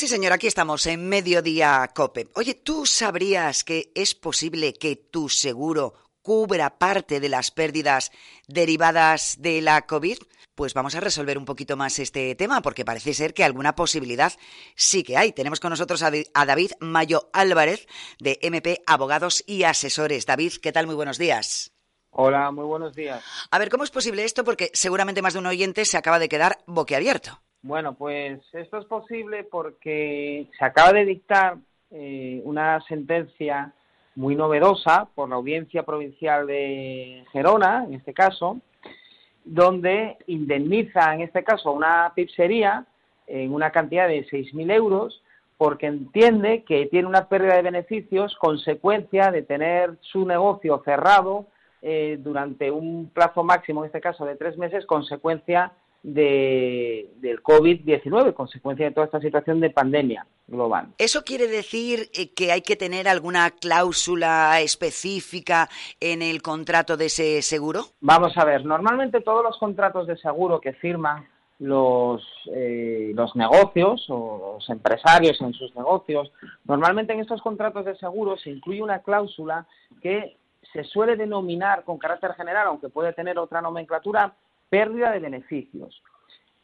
Pues sí, señor, aquí estamos en Mediodía Cope. Oye, ¿tú sabrías que es posible que tu seguro cubra parte de las pérdidas derivadas de la COVID? Pues vamos a resolver un poquito más este tema, porque parece ser que alguna posibilidad sí que hay. Tenemos con nosotros a David Mayo Álvarez, de MP Abogados y Asesores. David, ¿qué tal? Muy buenos días. Hola, muy buenos días. A ver, ¿cómo es posible esto? Porque seguramente más de un oyente se acaba de quedar boquiabierto. Bueno, pues esto es posible porque se acaba de dictar eh, una sentencia muy novedosa por la Audiencia Provincial de Gerona, en este caso, donde indemniza, en este caso, a una pizzería en una cantidad de 6.000 euros porque entiende que tiene una pérdida de beneficios consecuencia de tener su negocio cerrado eh, durante un plazo máximo, en este caso de tres meses, consecuencia de, del COVID-19, consecuencia de toda esta situación de pandemia global. ¿Eso quiere decir eh, que hay que tener alguna cláusula específica en el contrato de ese seguro? Vamos a ver, normalmente todos los contratos de seguro que firman los, eh, los negocios o los empresarios en sus negocios, normalmente en estos contratos de seguro se incluye una cláusula que se suele denominar con carácter general, aunque puede tener otra nomenclatura, pérdida de beneficios.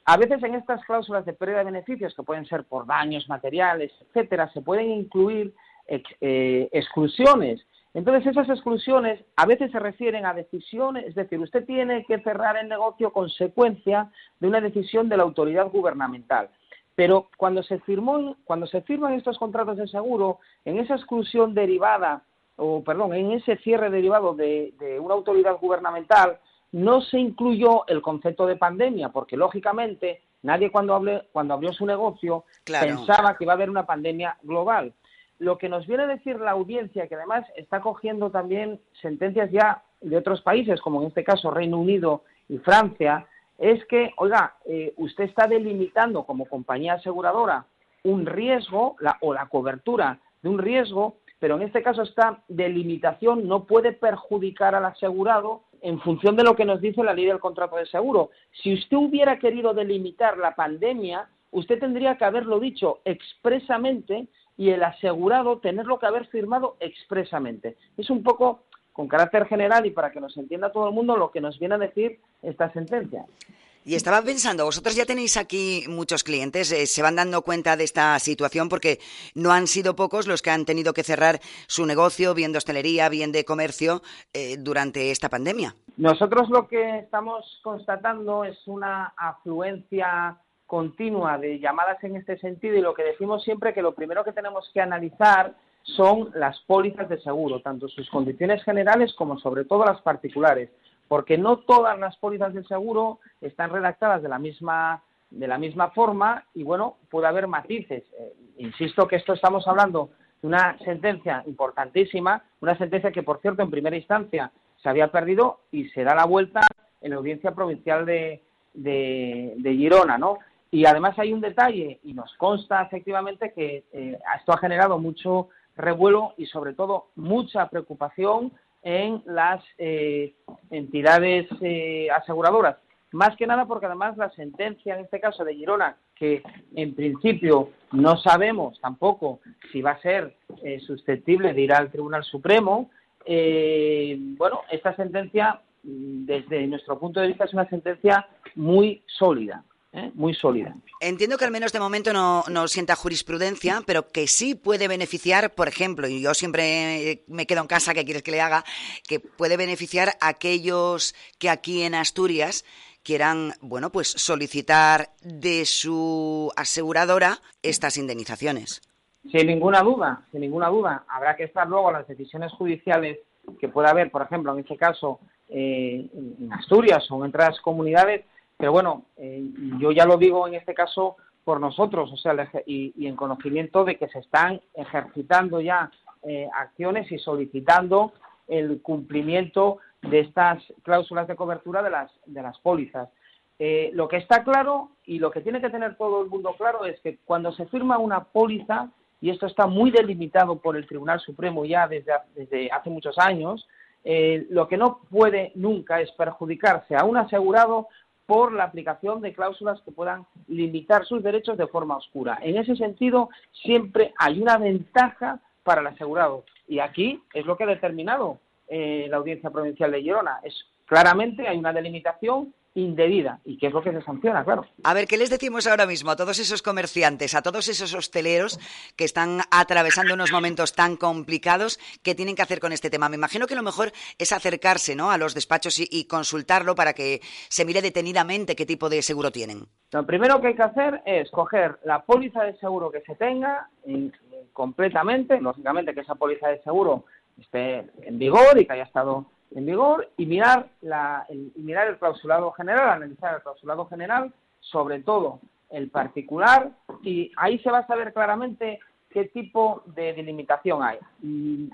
A veces en estas cláusulas de pérdida de beneficios, que pueden ser por daños materiales, etcétera, se pueden incluir eh, exclusiones. Entonces, esas exclusiones a veces se refieren a decisiones, es decir, usted tiene que cerrar el negocio consecuencia de una decisión de la autoridad gubernamental. Pero cuando se firmó, cuando se firman estos contratos de seguro, en esa exclusión derivada, o perdón, en ese cierre derivado de una autoridad gubernamental, no se incluyó el concepto de pandemia, porque lógicamente nadie cuando, cuando abrió su negocio pensaba que iba a haber una pandemia global. Lo que nos viene a decir la audiencia, que además está cogiendo también sentencias ya de otros países, como en este caso Reino Unido y Francia, es que, oiga, eh, usted está delimitando como compañía aseguradora un riesgo o la cobertura de un riesgo, pero en este caso esta delimitación no puede perjudicar al asegurado en función de lo que nos dice la ley del contrato de seguro. Si usted hubiera querido delimitar la pandemia, usted tendría que haberlo dicho expresamente y el asegurado tenerlo que haber firmado expresamente. Es un poco con carácter general y para que nos entienda todo el mundo lo que nos viene a decir esta sentencia. Y estaba pensando, vosotros ya tenéis aquí muchos clientes, eh, se van dando cuenta de esta situación porque no han sido pocos los que han tenido que cerrar su negocio, bien de hostelería, bien de comercio, eh, durante esta pandemia. Nosotros lo que estamos constatando es una afluencia continua de llamadas en este sentido y lo que decimos siempre que lo primero que tenemos que analizar son las pólizas de seguro, tanto sus condiciones generales como sobre todo las particulares porque no todas las pólizas del seguro están redactadas de la misma de la misma forma y bueno puede haber matices. Eh, insisto que esto estamos hablando de una sentencia importantísima una sentencia que por cierto en primera instancia se había perdido y se da la vuelta en la audiencia provincial de, de, Girona no y además hay un detalle y nos consta efectivamente que eh, esto ha generado mucho revuelo y sobre todo mucha preocupación en las eh, entidades eh, aseguradoras. Más que nada porque además la sentencia, en este caso de Girona, que en principio no sabemos tampoco si va a ser eh, susceptible de ir al Tribunal Supremo, bueno, esta sentencia, desde nuestro punto de vista, es una sentencia muy sólida. ¿Eh? muy sólida. Entiendo que al menos de momento no, no, sienta jurisprudencia, pero que sí puede beneficiar, por ejemplo, y yo siempre me quedo en casa, ¿qué quieres que le haga? Que puede beneficiar a aquellos que aquí en Asturias quieran, bueno, pues solicitar de su aseguradora estas indemnizaciones. Sin ninguna duda, sin ninguna duda. Habrá que estar luego a las decisiones judiciales que pueda haber, por ejemplo, en este caso, eh, en Asturias o en otras comunidades, pero bueno, eh, yo ya lo digo en este caso por nosotros, o sea, y, en conocimiento de que se están ejercitando ya eh, acciones y solicitando el cumplimiento de estas cláusulas de cobertura de las, de las pólizas. Eh, lo que está claro y lo que tiene que tener todo el mundo claro es que cuando se firma una póliza, y esto está muy delimitado por el Tribunal Supremo ya desde, desde hace muchos años, lo que no puede nunca es perjudicarse a un asegurado por la aplicación de cláusulas que puedan limitar sus derechos de forma oscura. En ese sentido, siempre hay una ventaja para el asegurado. Y aquí es lo que ha determinado eh, la Audiencia Provincial de Girona. Claramente hay una delimitación indebida y que es lo que se sanciona, claro. A ver, ¿qué les decimos ahora mismo a todos esos comerciantes, a todos esos hosteleros que están atravesando unos momentos tan complicados? ¿Qué tienen que hacer con este tema? Me imagino que lo mejor es acercarse ¿no? a los despachos y, consultarlo para que se mire detenidamente qué tipo de seguro tienen. Lo primero que hay que hacer es coger la póliza de seguro que se tenga completamente, lógicamente que esa póliza de seguro esté en vigor y que haya estado en vigor y mirar, la, el, mirar el clausulado general, analizar el clausulado general, sobre todo el particular, y ahí se va a saber claramente qué tipo de delimitación hay.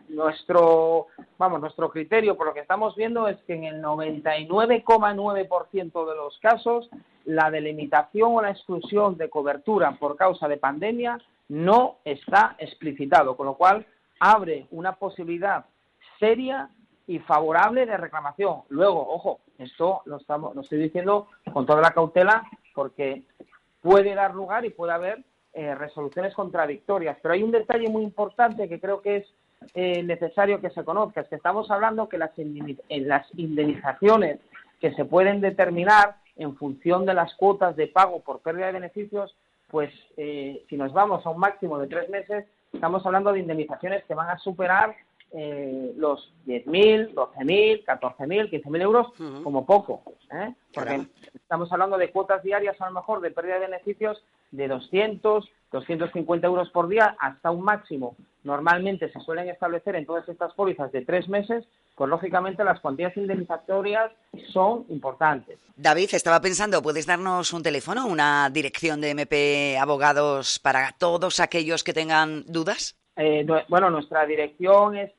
nuestro, vamos, nuestro criterio, por lo que estamos viendo, es que en el 99,9% de los casos la delimitación o la exclusión de cobertura por causa de pandemia no está explicitado, con lo cual abre una posibilidad seria y favorable de reclamación. Luego, ojo, esto lo, estamos, lo estoy diciendo con toda la cautela porque puede dar lugar y puede haber eh, resoluciones contradictorias. Pero hay un detalle muy importante que creo que es eh, necesario que se conozca, es que estamos hablando que las, las indemnizaciones que se pueden determinar en función de las cuotas de pago por pérdida de beneficios, pues eh, si nos vamos a un máximo de tres meses, estamos hablando de indemnizaciones que van a superar eh, los 10.000, 12.000, 14.000, 15.000 euros como poco. ¿eh? Porque estamos hablando de cuotas diarias a lo mejor de pérdida de beneficios de 200, 250 euros por día hasta un máximo. Normalmente se suelen establecer en todas estas pólizas de tres meses, pues lógicamente las cuantías indemnizatorias son importantes. David, estaba pensando, ¿puedes darnos un teléfono, una dirección de MP Abogados para todos aquellos que tengan dudas? Eh, bueno, nuestra dirección es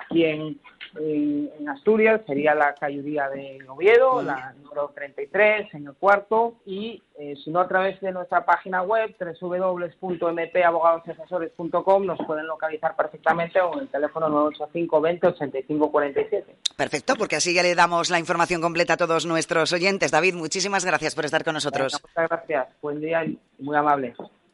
aquí en, en, Asturias, sería la Cayudía de Oviedo, la número 33, en el cuarto, y eh, si no a través de nuestra página web, www.mpabogadosasesores.com, nos pueden localizar perfectamente o en el teléfono 985 20 85 47. Perfecto, porque así ya le damos la información completa a todos nuestros oyentes. David, muchísimas gracias por estar con nosotros. muchas gracias, buen día y muy amable.